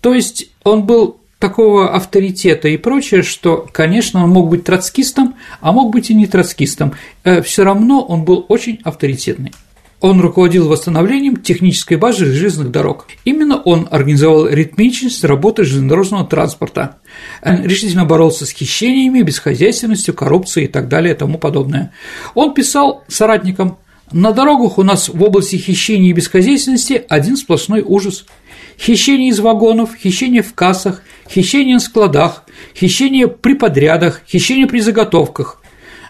C: То есть он был такого авторитета и прочее, что, конечно, он мог быть троцкистом, а мог быть и не троцкистом. Э, Все равно он был очень авторитетный. Он руководил восстановлением технической базы железных дорог. Именно он организовал ритмичность работы железнодорожного транспорта. Он решительно боролся с хищениями, бесхозяйственностью, коррупцией и так далее и тому подобное. Он писал соратникам «На дорогах у нас в области хищений и бесхозяйственности один сплошной ужас. Хищение из вагонов, хищение в кассах, хищение на складах, хищение при подрядах, хищение при заготовках.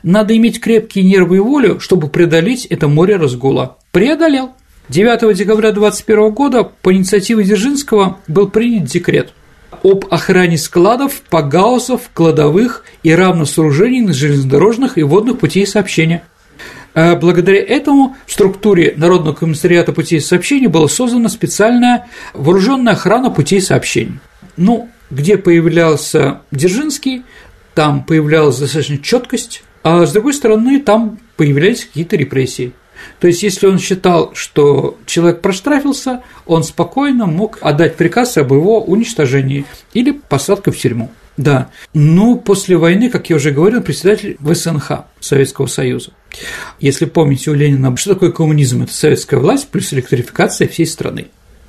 C: Надо иметь крепкие нервы и волю, чтобы преодолеть это море разгула. Преодолел. 9 декабря 2021 года по инициативе Дзержинского был принят декрет об охране складов, погаусов, кладовых и равносооружений на железнодорожных и водных путей сообщения. А благодаря этому в структуре Народного комиссариата путей сообщения была создана специальная вооруженная охрана путей сообщений. Ну, где появлялся Дзержинский, там появлялась достаточно четкость, а с другой стороны, там появлялись какие-то репрессии. То есть, если он считал, что человек проштрафился, он спокойно мог отдать приказ об его уничтожении или посадке в тюрьму. Да. Ну, после войны, как я уже говорил, председатель ВСНХ Советского Союза. Если помните у Ленина, что такое коммунизм? Это советская власть плюс электрификация всей страны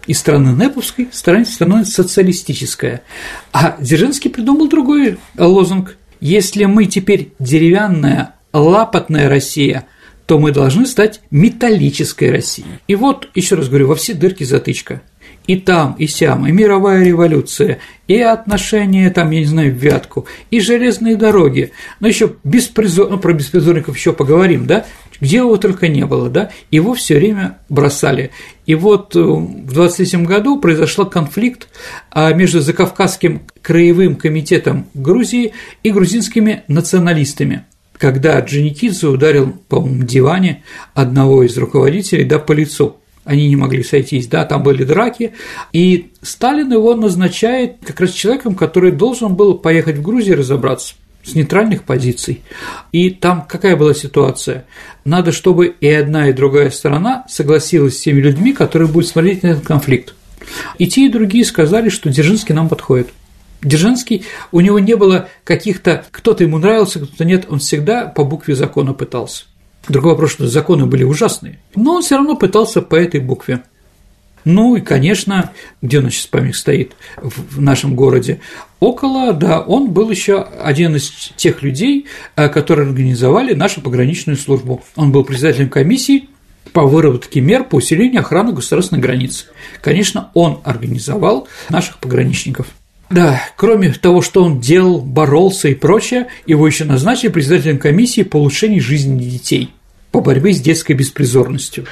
C: из страны Неповской становится социалистическая. А Дзержинский придумал другой лозунг. Если мы теперь деревянная, лапотная Россия, то мы должны стать металлической Россией. И вот, еще раз говорю, во все дырки затычка. И там, и сям, и мировая революция, и отношения, там, я не знаю, в вятку, и железные дороги. Но еще беспризор... ну, про беспризорников еще поговорим, да? где его только не было, да, его все время бросали. И вот э, в 23 году произошел конфликт а, между Закавказским краевым комитетом Грузии и грузинскими националистами когда Джаникидзе ударил, по-моему, диване одного из руководителей, да, по лицу. Они не могли сойтись, да, там были драки, и Сталин его назначает как раз человеком, который должен был поехать в Грузию разобраться с нейтральных позиций. И там какая была ситуация? Надо, чтобы и одна, и другая сторона согласилась с теми людьми, которые будут смотреть на этот конфликт. И те, и другие сказали, что Дзержинский нам подходит. Дзержинский, у него не было каких-то, кто-то ему нравился, кто-то нет, он всегда по букве закона пытался. Другой вопрос, что законы были ужасные, но он все равно пытался по этой букве. Ну и, конечно, где у нас сейчас память стоит в нашем городе? Около, да, он был еще один из тех людей, э, которые организовали нашу пограничную службу. Он был председателем комиссии по выработке мер по усилению охраны государственной границы. Конечно, он организовал наших пограничников. Да, кроме того, что он делал, боролся и прочее, его еще назначили председателем комиссии по улучшению жизни детей по борьбе с детской беспризорностью.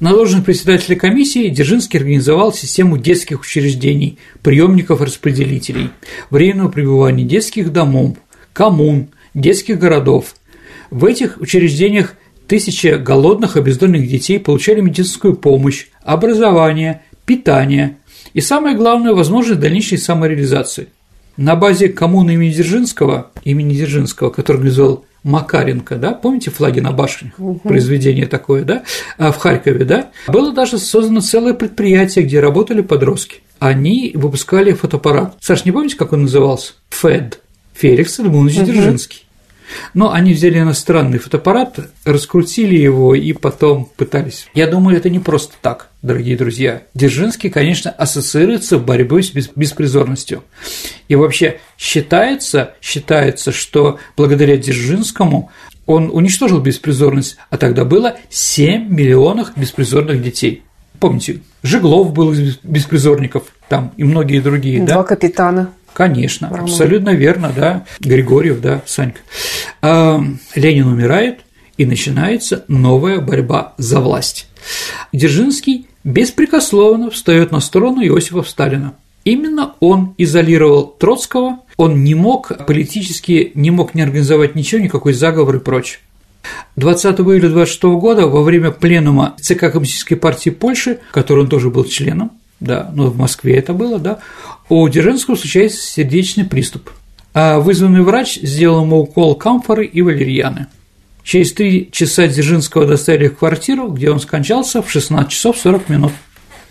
C: На должность председателя комиссии Дзержинский организовал систему детских учреждений, приемников распределителей, временного пребывания детских домов, коммун, детских городов. В этих учреждениях тысячи голодных обездоленных детей получали медицинскую помощь, образование, питание и, самое главное, возможность дальнейшей самореализации. на базе коммуны имени Дзержинского, имени Дзержинского, который организовал Макаренко, да, помните флаги на башнях, угу. произведение такое, да, а в Харькове, да, было даже создано целое предприятие, где работали подростки. Они выпускали фотоаппарат. Саш, не помните, как он назывался? ФЭД. Феликс Эдмунович угу. Дзержинский. Но они взяли иностранный фотоаппарат, раскрутили его и потом пытались. Я думаю, это не просто так, дорогие друзья. Дзержинский, конечно, ассоциируется с борьбой с беспризорностью. И вообще считается, считается, что благодаря Дзержинскому он уничтожил беспризорность, а тогда было 7 миллионов беспризорных детей. Помните, Жеглов был из беспризорников, там и многие другие,
B: Два
C: да?
B: Два капитана.
C: Конечно, Роман. абсолютно верно, да, Григорьев, да, Санька. Ленин умирает, и начинается новая борьба за власть. Дзержинский беспрекословно встает на сторону Иосифа Сталина. Именно он изолировал Троцкого, он не мог политически, не мог не организовать ничего, никакой заговор и прочее. 20 июля 26 года во время пленума ЦК Коммунистической партии Польши, которой он тоже был членом, да, но в Москве это было, да, у Дзержинского случается сердечный приступ, а вызванный врач сделал ему укол камфоры и валерьяны. Через три часа Дзержинского доставили в квартиру, где он скончался в 16 часов 40 минут.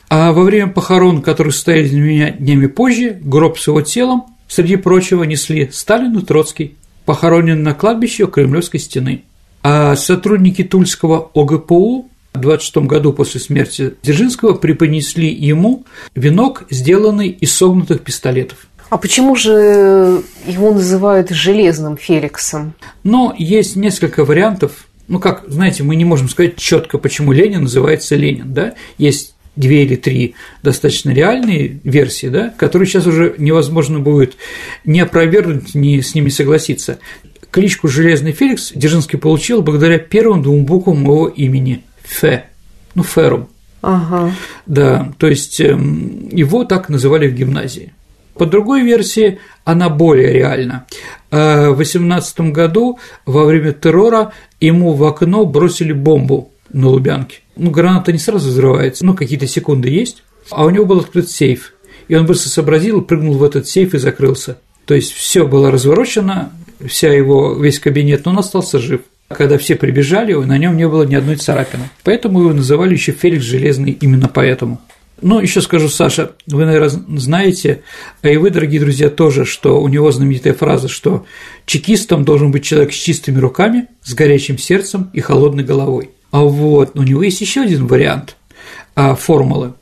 C: А во время похорон, которые состоялись меня днями позже, гроб с его телом, среди прочего, несли Сталин и Троцкий, похоронен на кладбище у Кремлевской стены. А сотрудники Тульского ОГПУ 26 году после смерти Дзержинского преподнесли ему венок, сделанный из согнутых пистолетов.
B: А почему же его называют железным Феликсом?
C: Но есть несколько вариантов. Ну, как, знаете, мы не можем сказать четко, почему Ленин называется Ленин, да? Есть две или три достаточно реальные версии, да, которые сейчас уже невозможно будет ни опровергнуть, ни с ними согласиться. Кличку «Железный Феликс» Дзержинский получил благодаря первым двум буквам его имени Фе, ну, Ферум.
B: Ага.
C: Да, то есть эм, его так называли в гимназии. По другой версии, она более реальна. Э, в 18 году во время террора ему в окно бросили бомбу на Лубянке. Ну, граната не сразу взрывается, ну, какие-то секунды есть, а у него был открыт сейф, и он быстро сообразил, прыгнул в этот сейф и закрылся. То есть все было разворочено, вся его, весь кабинет, но он остался жив. Когда все прибежали, на нем не было ни одной царапины. Поэтому его называли еще Феликс Железный именно поэтому. Ну, еще скажу, Саша, вы, наверное, знаете, а и вы, дорогие друзья, тоже, что у него знаменитая фраза, что чекистом должен быть человек с чистыми руками, с горячим сердцем и холодной головой. А вот у него есть еще один вариант а, формулы.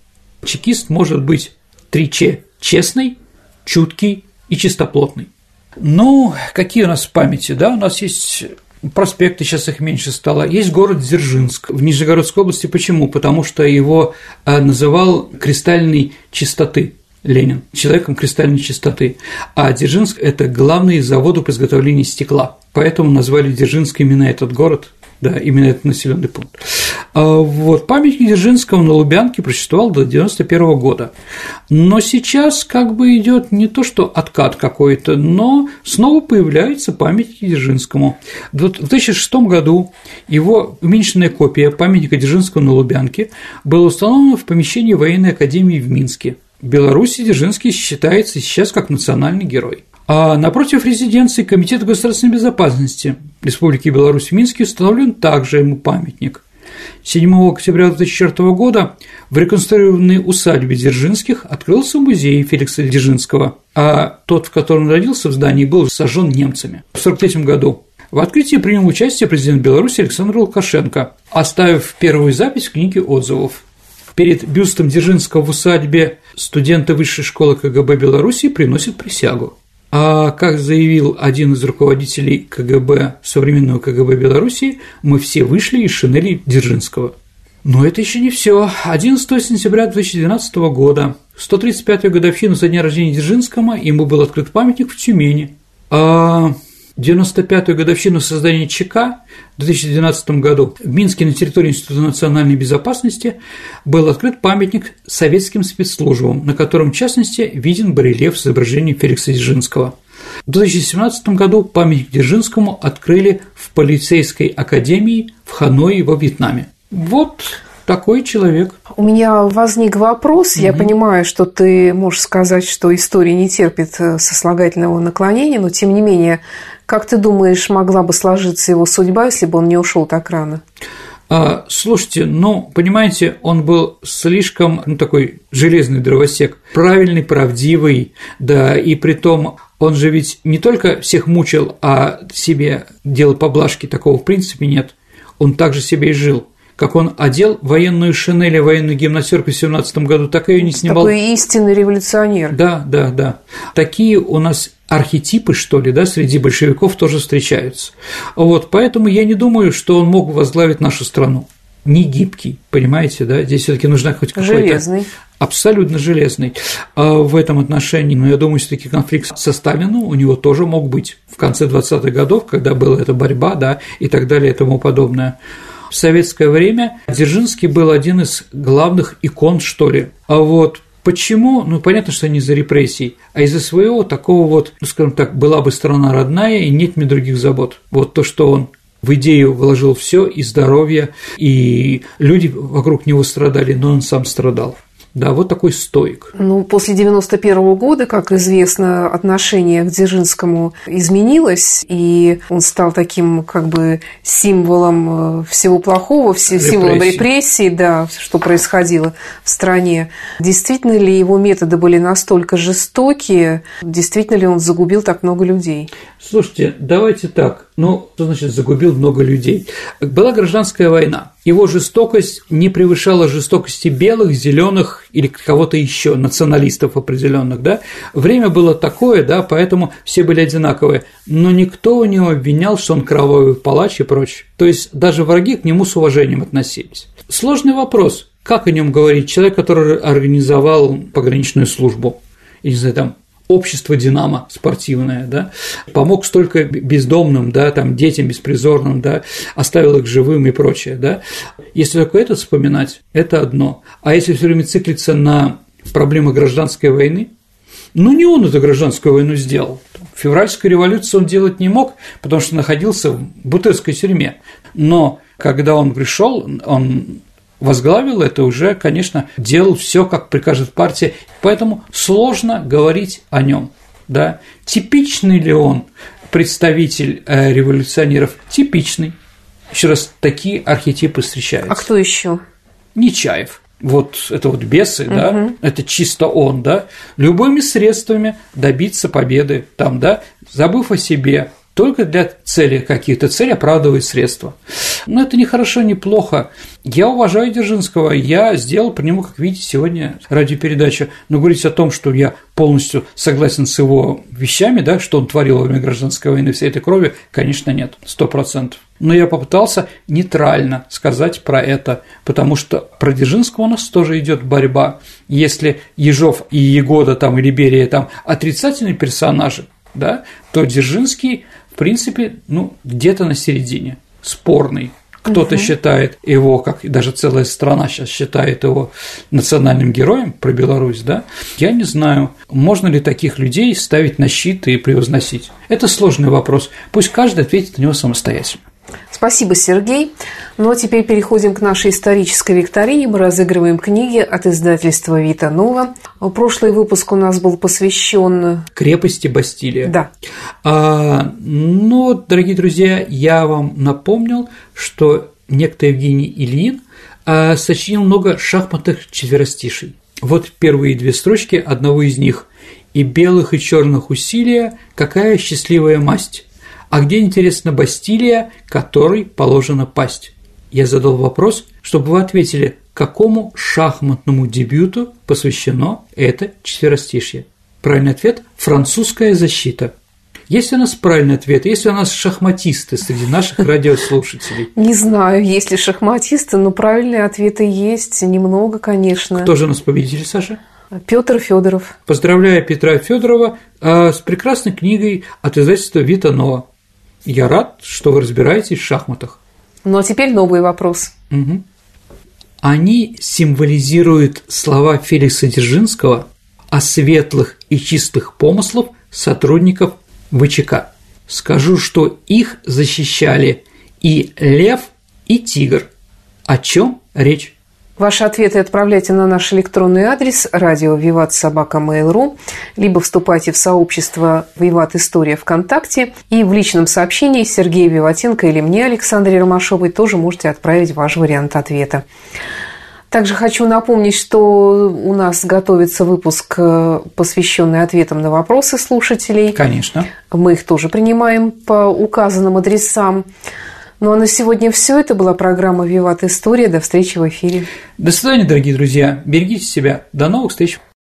C: Чекист может быть 3Ч – честный, чуткий и чистоплотный. Ну, какие у нас в памяти, да, у нас есть проспекты, сейчас их меньше стало. Есть город Дзержинск в Нижегородской области. Почему? Потому что его а, называл кристальной чистоты Ленин, человеком кристальной чистоты. А Дзержинск – это главный завод по изготовлению стекла. Поэтому назвали Дзержинск именно этот город, да, именно этот населенный пункт. А вот памятник Дзержинского на Лубянке просуществовал до 91 года. Но сейчас как бы идет не то, что откат какой-то, но снова появляется памятник Дзержинскому. В 2006 году его уменьшенная копия памятника Дзержинского на Лубянке была установлена в помещении военной академии в Минске. В Беларуси Дзержинский считается сейчас как национальный герой. А напротив резиденции Комитета государственной безопасности Республики Беларусь в Минске установлен также ему памятник. 7 октября 2004 года в реконструированной усадьбе Дзержинских открылся музей Феликса Дзержинского, а тот, в котором он родился в здании, был сожжен немцами в 1943 году. В открытии принял участие президент Беларуси Александр Лукашенко, оставив первую запись в книге отзывов. Перед бюстом Дзержинского в усадьбе студенты Высшей школы КГБ Беларуси приносят присягу. А как заявил один из руководителей КГБ, современного КГБ Беларуси, мы все вышли из шинели Дзержинского. Но это еще не все. 11 сентября 2012 года, 135-ю годовщину со дня рождения Дзержинского, ему был открыт памятник в Тюмени. А 95-ю годовщину создания ЧК в 2012 году в Минске на территории Института национальной безопасности был открыт памятник советским спецслужбам, на котором, в частности, виден барельеф с изображением Феликса Дзержинского. В 2017 году памятник Дзержинскому открыли в полицейской академии в Ханое во Вьетнаме. Вот такой человек.
B: У меня возник вопрос. Угу. Я понимаю, что ты можешь сказать, что история не терпит э, сослагательного наклонения, но тем не менее, как ты думаешь, могла бы сложиться его судьба, если бы он не ушел так рано?
C: А, слушайте, ну, понимаете, он был слишком, ну, такой железный дровосек, правильный, правдивый, да, и при том он же ведь не только всех мучил, а себе делал поблажки, такого в принципе нет. Он также себе и жил как он одел военную шинель и военную гимнастерку в 17 году, так ее не снимал.
B: Такой истинный революционер.
C: Да, да, да. Такие у нас архетипы, что ли, да, среди большевиков тоже встречаются. Вот, поэтому я не думаю, что он мог возглавить нашу страну. Не гибкий, понимаете, да? Здесь все таки нужна хоть какой-то…
B: Железный.
C: Абсолютно железный. А в этом отношении, ну, я думаю, все таки конфликт со Сталином у него тоже мог быть в конце 20-х годов, когда была эта борьба, да, и так далее и тому подобное в советское время Дзержинский был один из главных икон, что ли. А вот Почему? Ну, понятно, что не из-за репрессий, а из-за своего такого вот, ну, скажем так, была бы страна родная и нет мне других забот. Вот то, что он в идею вложил все и здоровье, и люди вокруг него страдали, но он сам страдал. Да, вот такой стоик.
B: Ну, после 91 -го года, как известно, отношение к Дзержинскому изменилось, и он стал таким как бы символом э, всего плохого, символом репрессий, да, что происходило в стране. Действительно ли его методы были настолько жестокие? Действительно ли он загубил так много людей?
C: Слушайте, давайте так. Ну, что значит загубил много людей? Была гражданская война. Его жестокость не превышала жестокости белых, зеленых или кого-то еще, националистов определенных, да? Время было такое, да, поэтому все были одинаковые. Но никто у него обвинял, что он кровавый палач и прочее. То есть даже враги к нему с уважением относились. Сложный вопрос. Как о нем говорить? Человек, который организовал пограничную службу, и, не знаю, там, общество «Динамо» спортивное, да, помог столько бездомным, да, там, детям беспризорным, да, оставил их живым и прочее, да. Если только это вспоминать, это одно. А если все время циклиться на проблемы гражданской войны, ну, не он эту гражданскую войну сделал. Февральскую революцию он делать не мог, потому что находился в бутырской тюрьме. Но когда он пришел, он возглавил это, уже, конечно, делал все, как прикажет партия, поэтому сложно говорить о нем. Да? Типичный ли он представитель э, революционеров? Типичный. Еще раз, такие архетипы встречаются.
B: А кто еще?
C: Нечаев. Вот это вот бесы, угу. да, это чисто он, да, любыми средствами добиться победы, там, да, забыв о себе, только для цели каких-то, цель оправдывает средства. Но это не хорошо, не плохо. Я уважаю Дзержинского, я сделал по нему, как видите, сегодня радиопередачу, но говорить о том, что я полностью согласен с его вещами, да, что он творил во время гражданской войны, всей этой крови, конечно, нет, сто процентов. Но я попытался нейтрально сказать про это, потому что про Дзержинского у нас тоже идет борьба. Если Ежов и Егода там, и Берия там отрицательные персонажи, да, то Дзержинский принципе, ну, где-то на середине, спорный. Кто-то угу. считает его, как даже целая страна сейчас считает его национальным героем про Беларусь, да? Я не знаю, можно ли таких людей ставить на щит и превозносить. Это сложный вопрос. Пусть каждый ответит на него самостоятельно.
B: Спасибо, Сергей. Ну а теперь переходим к нашей исторической викторине. Мы разыгрываем книги от издательства Вита Нова. Прошлый выпуск у нас был посвящен
C: крепости Бастилия.
B: Да.
C: А, ну, дорогие друзья, я вам напомнил, что некто Евгений Ильин а, сочинил много шахматных четверостишей. Вот первые две строчки одного из них. «И белых, и черных усилия, какая счастливая масть! А где, интересно, Бастилия, которой положено пасть? Я задал вопрос, чтобы вы ответили, какому шахматному дебюту посвящено это четверостишье. Правильный ответ – французская защита. Есть у нас правильный ответ? Есть у нас шахматисты среди наших радиослушателей?
B: Не знаю, есть ли шахматисты, но правильные ответы есть немного, конечно.
C: Кто же у нас победитель, Саша?
B: Петр Федоров.
C: Поздравляю Петра Федорова а, с прекрасной книгой от издательства Вита Нова. Я рад, что вы разбираетесь в шахматах.
B: Ну а теперь новый вопрос.
C: Угу. Они символизируют слова Феликса Дзержинского о светлых и чистых помыслах сотрудников ВЧК. Скажу, что их защищали и лев, и тигр. О чем речь?
B: Ваши ответы отправляйте на наш электронный адрес радио Виват Собака Mail.ru, либо вступайте в сообщество Виват История ВКонтакте и в личном сообщении Сергея Виватенко или мне, Александре Ромашовой, тоже можете отправить ваш вариант ответа. Также хочу напомнить, что у нас готовится выпуск, э, посвященный ответам на вопросы слушателей.
C: Конечно.
B: Мы их тоже принимаем по указанным адресам. Ну а на сегодня все. Это была программа «Виват История». До встречи в эфире.
C: До свидания, дорогие друзья. Берегите себя. До новых встреч.